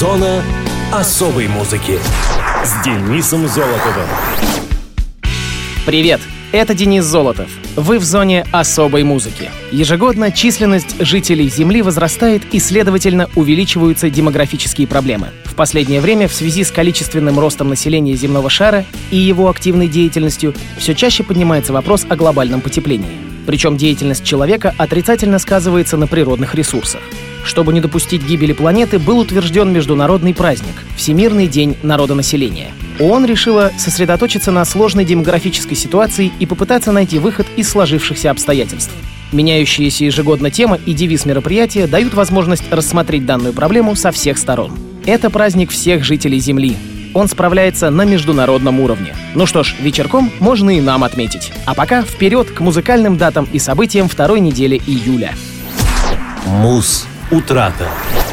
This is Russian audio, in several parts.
Зона особой музыки с Денисом Золотовым. Привет! Это Денис Золотов. Вы в зоне особой музыки. Ежегодно численность жителей Земли возрастает и, следовательно, увеличиваются демографические проблемы. В последнее время в связи с количественным ростом населения земного шара и его активной деятельностью все чаще поднимается вопрос о глобальном потеплении. Причем деятельность человека отрицательно сказывается на природных ресурсах. Чтобы не допустить гибели планеты, был утвержден международный праздник – Всемирный день народонаселения. ООН решила сосредоточиться на сложной демографической ситуации и попытаться найти выход из сложившихся обстоятельств. Меняющиеся ежегодно тема и девиз мероприятия дают возможность рассмотреть данную проблему со всех сторон. Это праздник всех жителей Земли. Он справляется на международном уровне. Ну что ж, вечерком можно и нам отметить. А пока вперед к музыкальным датам и событиям второй недели июля. Муз Утрата.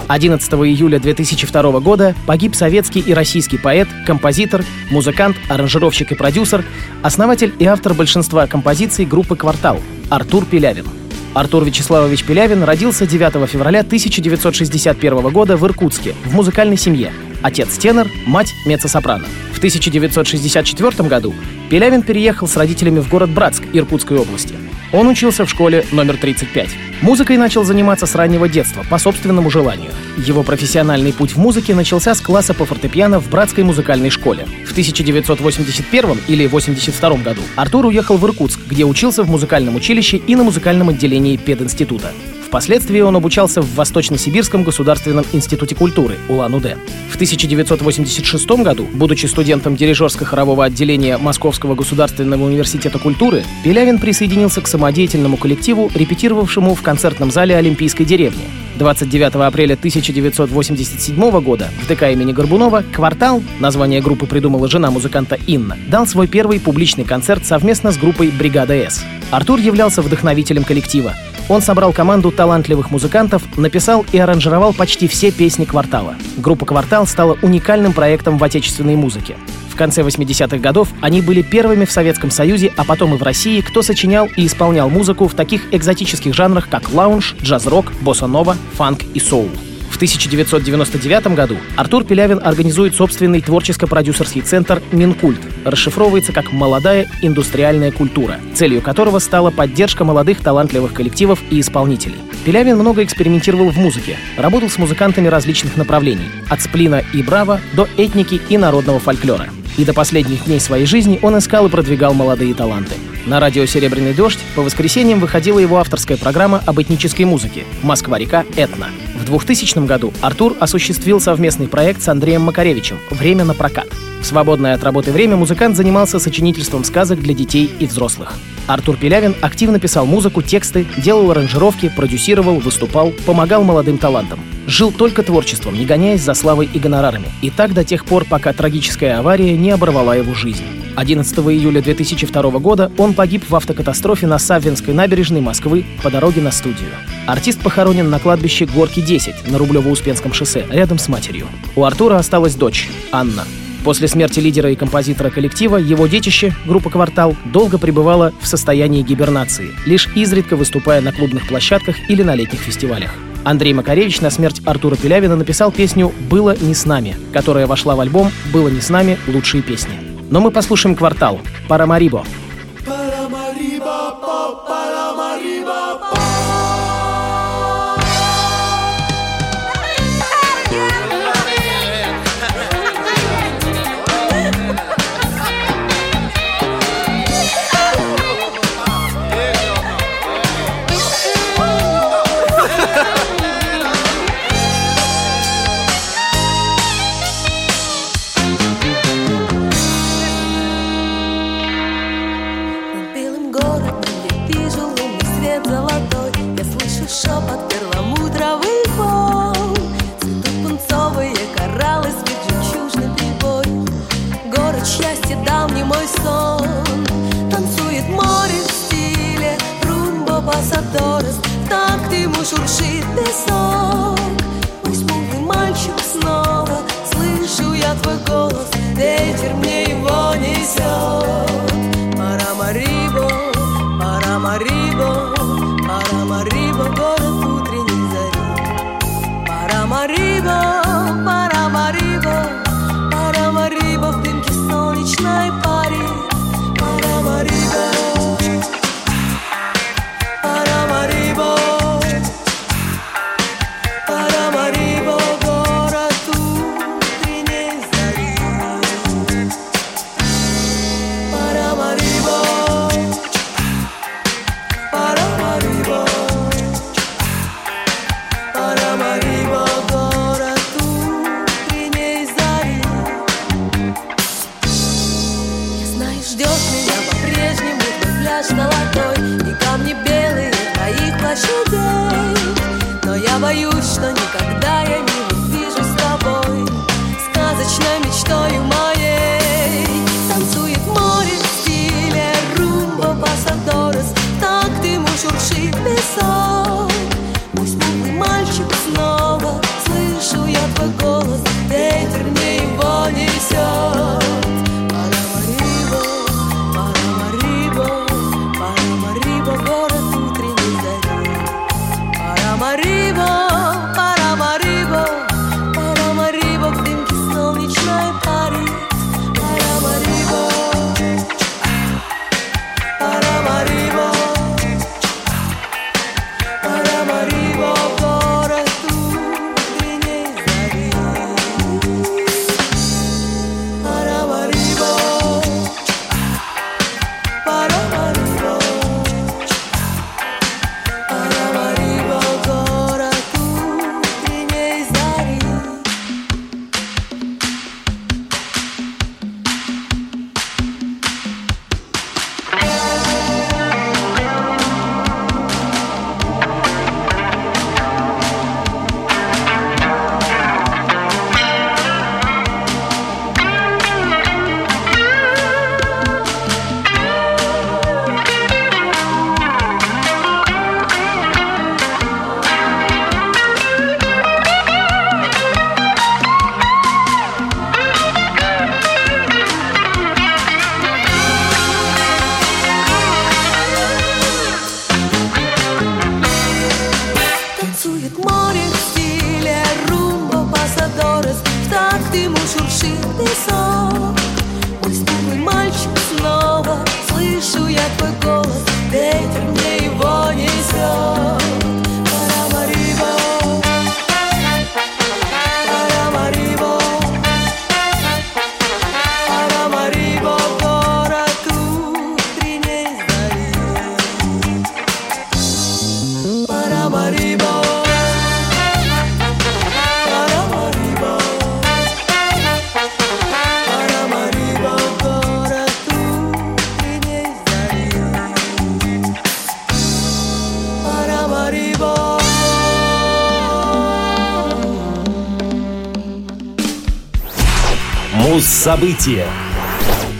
11 июля 2002 года погиб советский и российский поэт, композитор, музыкант, аранжировщик и продюсер, основатель и автор большинства композиций группы «Квартал» Артур Пелявин. Артур Вячеславович Пелявин родился 9 февраля 1961 года в Иркутске, в музыкальной семье. Отец тенор, мать меццо-сопрано. В 1964 году Пелявин переехал с родителями в город Братск Иркутской области. Он учился в школе номер 35. Музыкой начал заниматься с раннего детства, по собственному желанию. Его профессиональный путь в музыке начался с класса по фортепиано в Братской музыкальной школе. В 1981 или 82 году Артур уехал в Иркутск, где учился в музыкальном училище и на музыкальном отделении пединститута. Впоследствии он обучался в Восточно-Сибирском государственном институте культуры Улан-Удэ. В 1986 году, будучи студентом дирижерско-хорового отделения Московского государственного университета культуры, Пелявин присоединился к самодеятельному коллективу, репетировавшему в концертном зале Олимпийской деревни. 29 апреля 1987 года в ДК имени Горбунова «Квартал», название группы придумала жена музыканта Инна, дал свой первый публичный концерт совместно с группой «Бригада С». Артур являлся вдохновителем коллектива. Он собрал команду талантливых музыкантов, написал и аранжировал почти все песни «Квартала». Группа «Квартал» стала уникальным проектом в отечественной музыке. В конце 80-х годов они были первыми в Советском Союзе, а потом и в России, кто сочинял и исполнял музыку в таких экзотических жанрах, как лаунж, джаз-рок, босса-нова, фанк и соул. В 1999 году Артур Пелявин организует собственный творческо-продюсерский центр «Минкульт». Расшифровывается как «Молодая индустриальная культура», целью которого стала поддержка молодых талантливых коллективов и исполнителей. Пелявин много экспериментировал в музыке, работал с музыкантами различных направлений, от сплина и браво до этники и народного фольклора. И до последних дней своей жизни он искал и продвигал молодые таланты. На радио «Серебряный дождь» по воскресеньям выходила его авторская программа об этнической музыке «Москва-река Этно». В 2000 году Артур осуществил совместный проект с Андреем Макаревичем «Время на прокат». В свободное от работы время музыкант занимался сочинительством сказок для детей и взрослых. Артур Пелявин активно писал музыку, тексты, делал аранжировки, продюсировал, выступал, помогал молодым талантам. Жил только творчеством, не гоняясь за славой и гонорарами. И так до тех пор, пока трагическая авария не оборвала его жизнь. 11 июля 2002 года он погиб в автокатастрофе на Саввинской набережной Москвы по дороге на студию. Артист похоронен на кладбище Горки 10 на Рублево-Успенском шоссе, рядом с матерью. У Артура осталась дочь, Анна. После смерти лидера и композитора коллектива его детище, группа «Квартал», долго пребывала в состоянии гибернации, лишь изредка выступая на клубных площадках или на летних фестивалях. Андрей Макаревич на смерть Артура Пелявина написал песню «Было не с нами», которая вошла в альбом «Было не с нами. Лучшие песни». Но мы послушаем «Квартал» «Парамарибо». Парамарибо, Боюсь, что никогда я не увижу с тобой Сказочной мечтою моей. Танцует море в стиле румба пасадорес Так ты ему шуршит песок Пусть мутный мальчик снова Муз-события.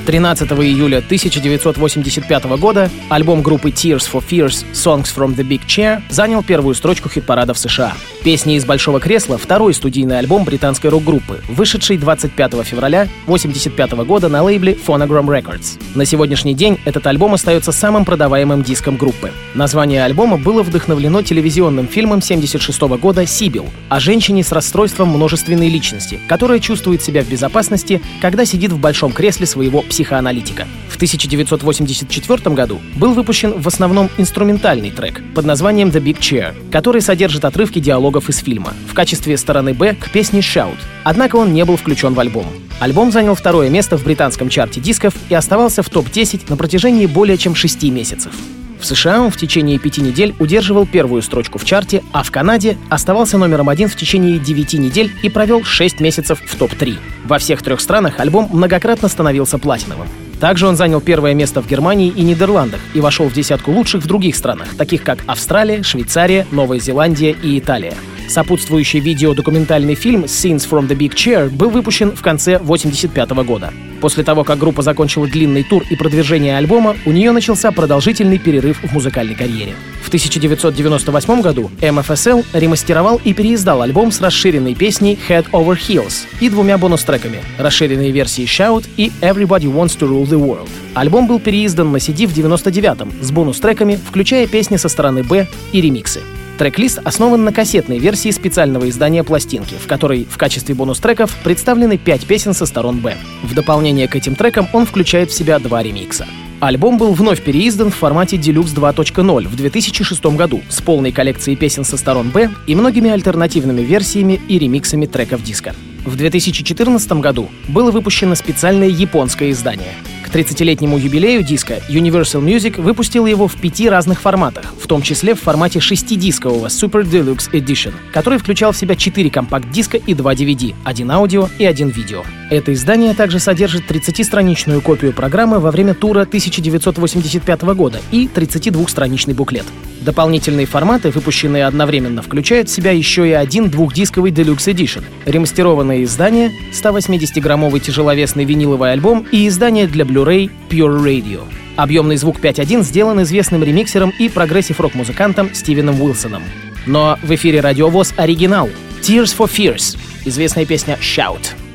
13 июля 1985 года альбом группы Tears for Fears Songs from the Big Chair занял первую строчку хит-парада в США. «Песни из большого кресла» — второй студийный альбом британской рок-группы, вышедший 25 февраля 1985 года на лейбле Phonogram Records. На сегодняшний день этот альбом остается самым продаваемым диском группы. Название альбома было вдохновлено телевизионным фильмом 1976 года «Сибил» о женщине с расстройством множественной личности, которая чувствует себя в безопасности, когда сидит в большом кресле своего психоаналитика. В 1984 году был выпущен в основном инструментальный трек под названием «The Big Chair», который содержит отрывки диалогов из фильма в качестве стороны «Б» к песне «Shout». Однако он не был включен в альбом. Альбом занял второе место в британском чарте дисков и оставался в топ-10 на протяжении более чем шести месяцев. В США он в течение пяти недель удерживал первую строчку в чарте, а в Канаде оставался номером один в течение девяти недель и провел шесть месяцев в топ-3. Во всех трех странах альбом многократно становился платиновым. Также он занял первое место в Германии и Нидерландах и вошел в десятку лучших в других странах, таких как Австралия, Швейцария, Новая Зеландия и Италия. Сопутствующий видео-документальный фильм «Scenes from the Big Chair» был выпущен в конце 1985 года. После того, как группа закончила длинный тур и продвижение альбома, у нее начался продолжительный перерыв в музыкальной карьере. В 1998 году MFSL ремастеровал и переиздал альбом с расширенной песней Head Over Heels и двумя бонус-треками — расширенной версией Shout и Everybody Wants to Rule the World. Альбом был переиздан на CD в 99-м с бонус-треками, включая песни со стороны «Б» и ремиксы. Трек-лист основан на кассетной версии специального издания пластинки, в которой в качестве бонус-треков представлены пять песен со сторон «Б». В дополнение к этим трекам он включает в себя два ремикса. Альбом был вновь переиздан в формате Deluxe 2.0 в 2006 году с полной коллекцией песен со сторон «Б» и многими альтернативными версиями и ремиксами треков диска. В 2014 году было выпущено специальное японское издание. К 30-летнему юбилею диска Universal Music выпустила его в пяти разных форматах, в том числе в формате шестидискового Super Deluxe Edition, который включал в себя 4 компакт-диска и 2 DVD, один аудио и один видео. Это издание также содержит 30-страничную копию программы во время тура 1985 года и 32-страничный буклет. Дополнительные форматы, выпущенные одновременно, включают в себя еще и один двухдисковый Deluxe Edition, ремастерованное издание, 180-граммовый тяжеловесный виниловый альбом и издание для Blu-ray Pure Audio. Объемный звук 5.1 сделан известным ремиксером и прогрессив-рок-музыкантом Стивеном Уилсоном. Но в эфире радиовоз оригинал Tears for Fears, известная песня Shout.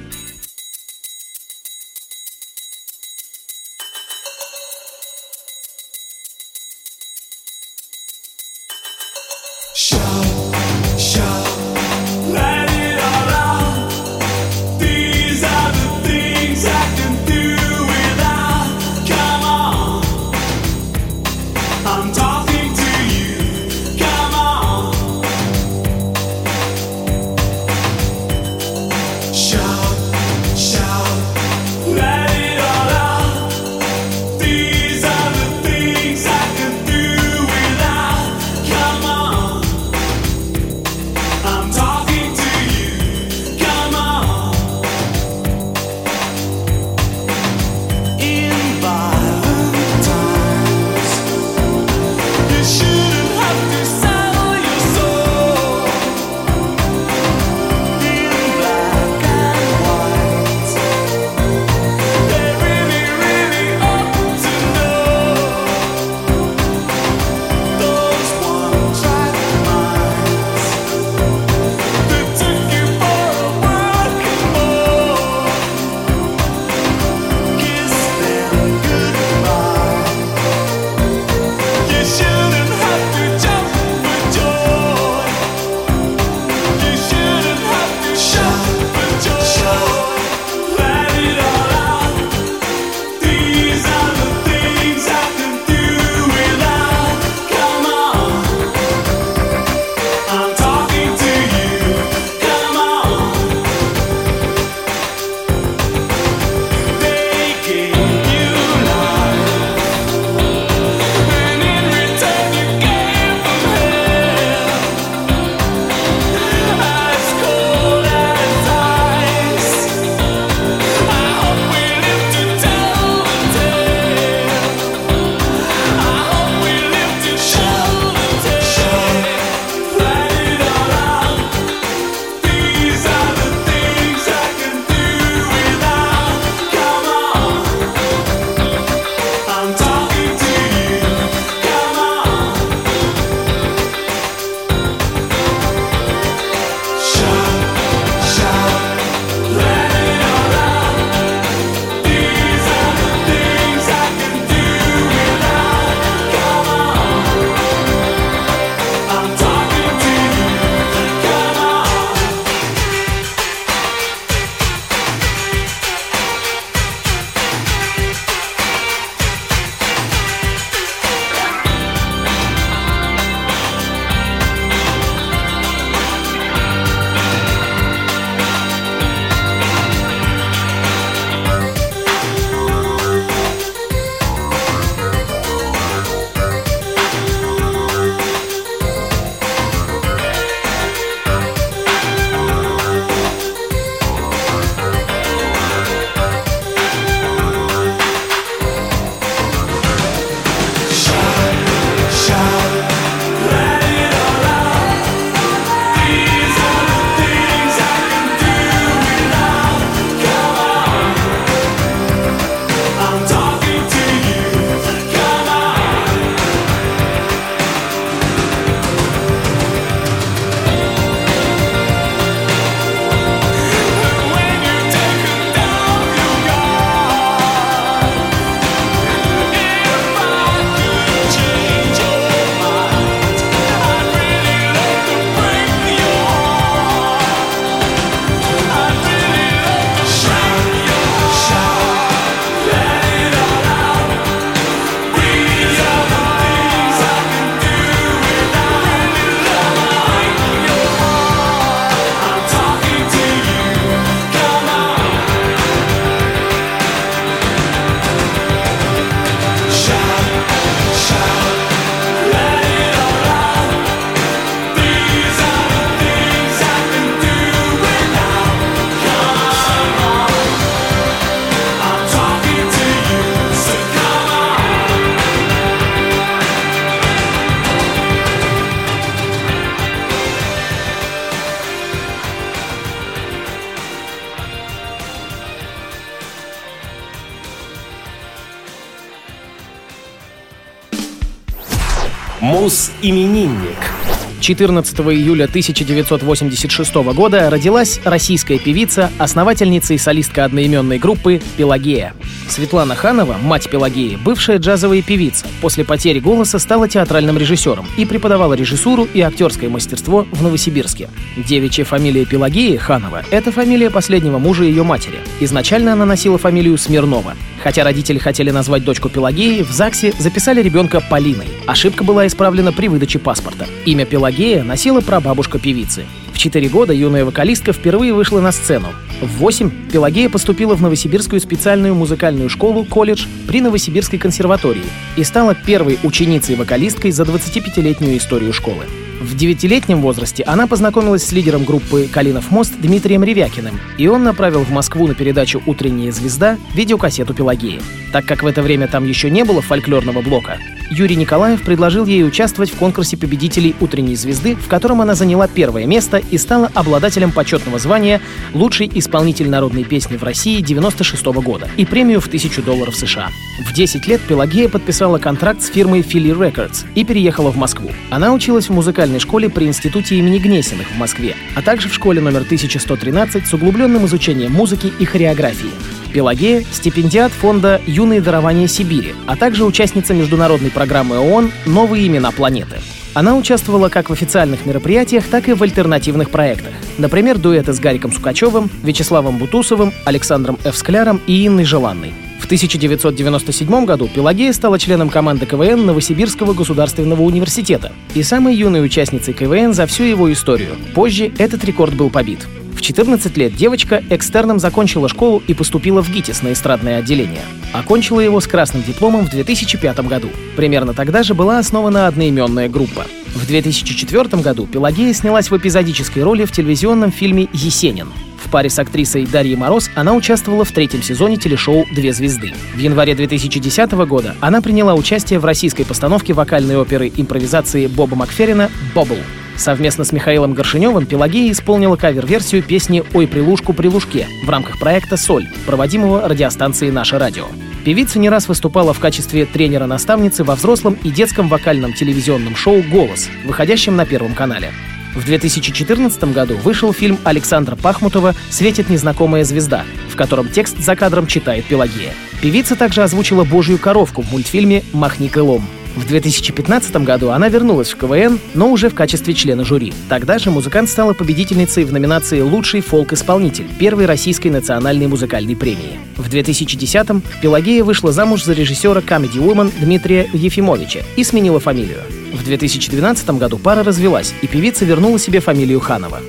Мус-именинник. 14 июля 1986 года родилась российская певица, основательница и солистка одноименной группы «Пелагея». Светлана Ханова, мать Пелагеи, бывшая джазовая певица, после потери голоса стала театральным режиссером и преподавала режиссуру и актерское мастерство в Новосибирске. Девичья фамилия Пелагеи, Ханова, это фамилия последнего мужа ее матери. Изначально она носила фамилию Смирнова. Хотя родители хотели назвать дочку Пелагеей, в ЗАГСе записали ребенка Полиной. Ошибка была исправлена при выдаче паспорта. Имя Пелагея носила прабабушка певицы. В 4 года юная вокалистка впервые вышла на сцену. В 8 Пелагея поступила в Новосибирскую специальную музыкальную школу «Колледж» при Новосибирской консерватории и стала первой ученицей-вокалисткой за 25-летнюю историю школы. В девятилетнем возрасте она познакомилась с лидером группы «Калинов мост» Дмитрием Ревякиным, и он направил в Москву на передачу «Утренняя звезда» видеокассету Пелагеи. Так как в это время там еще не было фольклорного блока, Юрий Николаев предложил ей участвовать в конкурсе победителей «Утренней звезды», в котором она заняла первое место и стала обладателем почетного звания «Лучший исполнитель народной песни в России 96 года» и премию в 1000 долларов США. В 10 лет Пелагея подписала контракт с фирмой Philly Records и переехала в Москву. Она училась в музыкальной школе при Институте имени Гнесиных в Москве, а также в школе номер 1113 с углубленным изучением музыки и хореографии. Пелагея – стипендиат фонда «Юные дарования Сибири», а также участница международной программы ООН «Новые имена планеты». Она участвовала как в официальных мероприятиях, так и в альтернативных проектах. Например, дуэты с Гариком Сукачевым, Вячеславом Бутусовым, Александром Эвскляром и Инной Желанной. В 1997 году Пелагея стала членом команды КВН Новосибирского государственного университета и самой юной участницей КВН за всю его историю. Позже этот рекорд был побит. В 14 лет девочка экстерном закончила школу и поступила в ГИТИС на эстрадное отделение. Окончила его с красным дипломом в 2005 году. Примерно тогда же была основана одноименная группа. В 2004 году Пелагея снялась в эпизодической роли в телевизионном фильме «Есенин». В паре с актрисой Дарьей Мороз она участвовала в третьем сезоне телешоу «Две звезды». В январе 2010 года она приняла участие в российской постановке вокальной оперы импровизации Боба Макферрина «Бобл». Совместно с Михаилом Горшиневым Пелагея исполнила кавер-версию песни «Ой, прилушку, прилушке» в рамках проекта «Соль», проводимого радиостанцией «Наше радио». Певица не раз выступала в качестве тренера-наставницы во взрослом и детском вокальном телевизионном шоу «Голос», выходящем на Первом канале. В 2014 году вышел фильм Александра Пахмутова «Светит незнакомая звезда», в котором текст за кадром читает Пелагея. Певица также озвучила «Божью коровку» в мультфильме «Махни крылом». В 2015 году она вернулась в КВН, но уже в качестве члена жюри. Тогда же музыкант стала победительницей в номинации «Лучший фолк-исполнитель» первой российской национальной музыкальной премии. В 2010-м Пелагея вышла замуж за режиссера Comedy Woman Дмитрия Ефимовича и сменила фамилию. В 2012 году пара развелась, и певица вернула себе фамилию Ханова.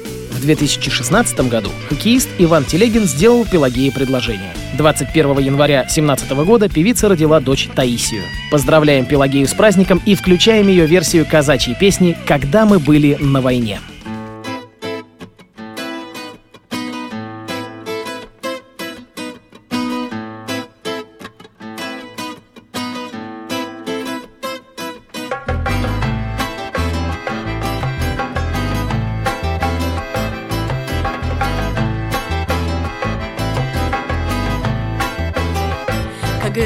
В 2016 году хоккеист Иван Телегин сделал Пелагее предложение. 21 января 2017 года певица родила дочь Таисию. Поздравляем Пелагею с праздником и включаем ее версию казачьей песни «Когда мы были на войне».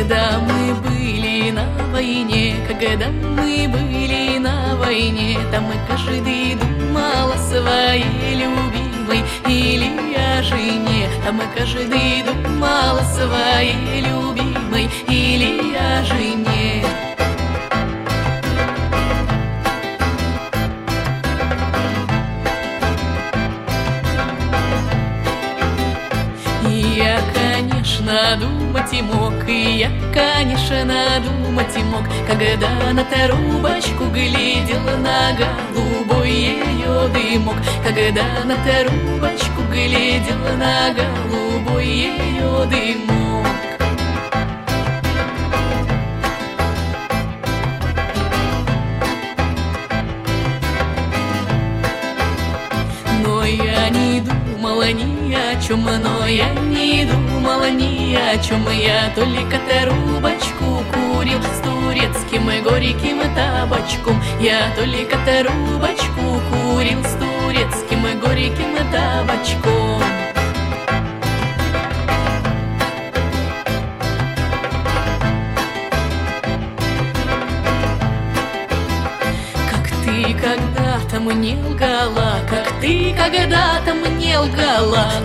Когда мы были на войне, когда мы были на войне, Там мы каждый думал о своей любимой или о жене. Там мы каждый думал о своей любимой или о жене. Конечно, думать и мог, и я, конечно, думать и мог, когда на трубочку глядел на голубой ее дымок, когда на трубочку глядел на голубой ее дымок. думала ни о чем, но я не думала ни о чем. Я только трубочку курил с турецким и горьким табачком. Я только трубочку курил с турецким и горьким табачком. Как ты когда-то мне лгала,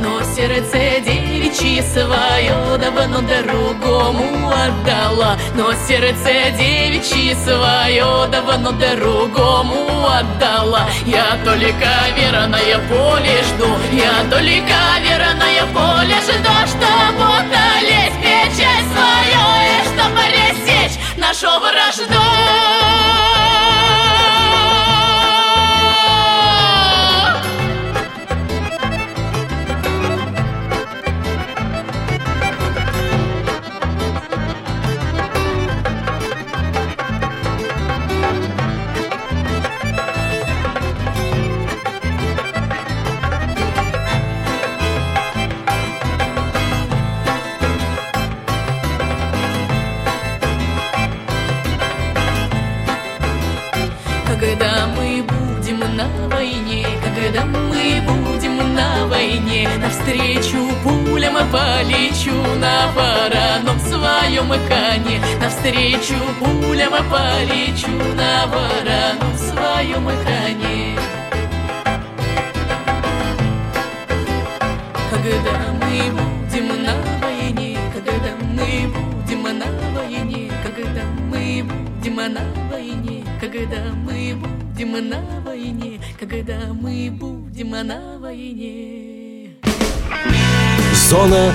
но сердце девичье свое давно другому отдала. Но сердце девичье свое давно другому отдала. Я только верное поле жду Я только верное поле жду Чтоб утолить печаль свою И чтоб пресечь нашу вражду Навстречу пулям полечу на вороном своем коне. Когда мы будем на войне, когда мы будем на войне, когда мы будем на войне, когда мы будем на войне, когда мы будем на войне. Зона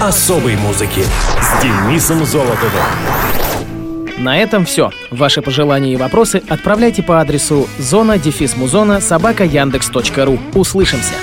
особой музыки с Денисом Золотовым. На этом все. Ваши пожелания и вопросы отправляйте по адресу зона дефис музона собака яндекс.ру. Услышимся!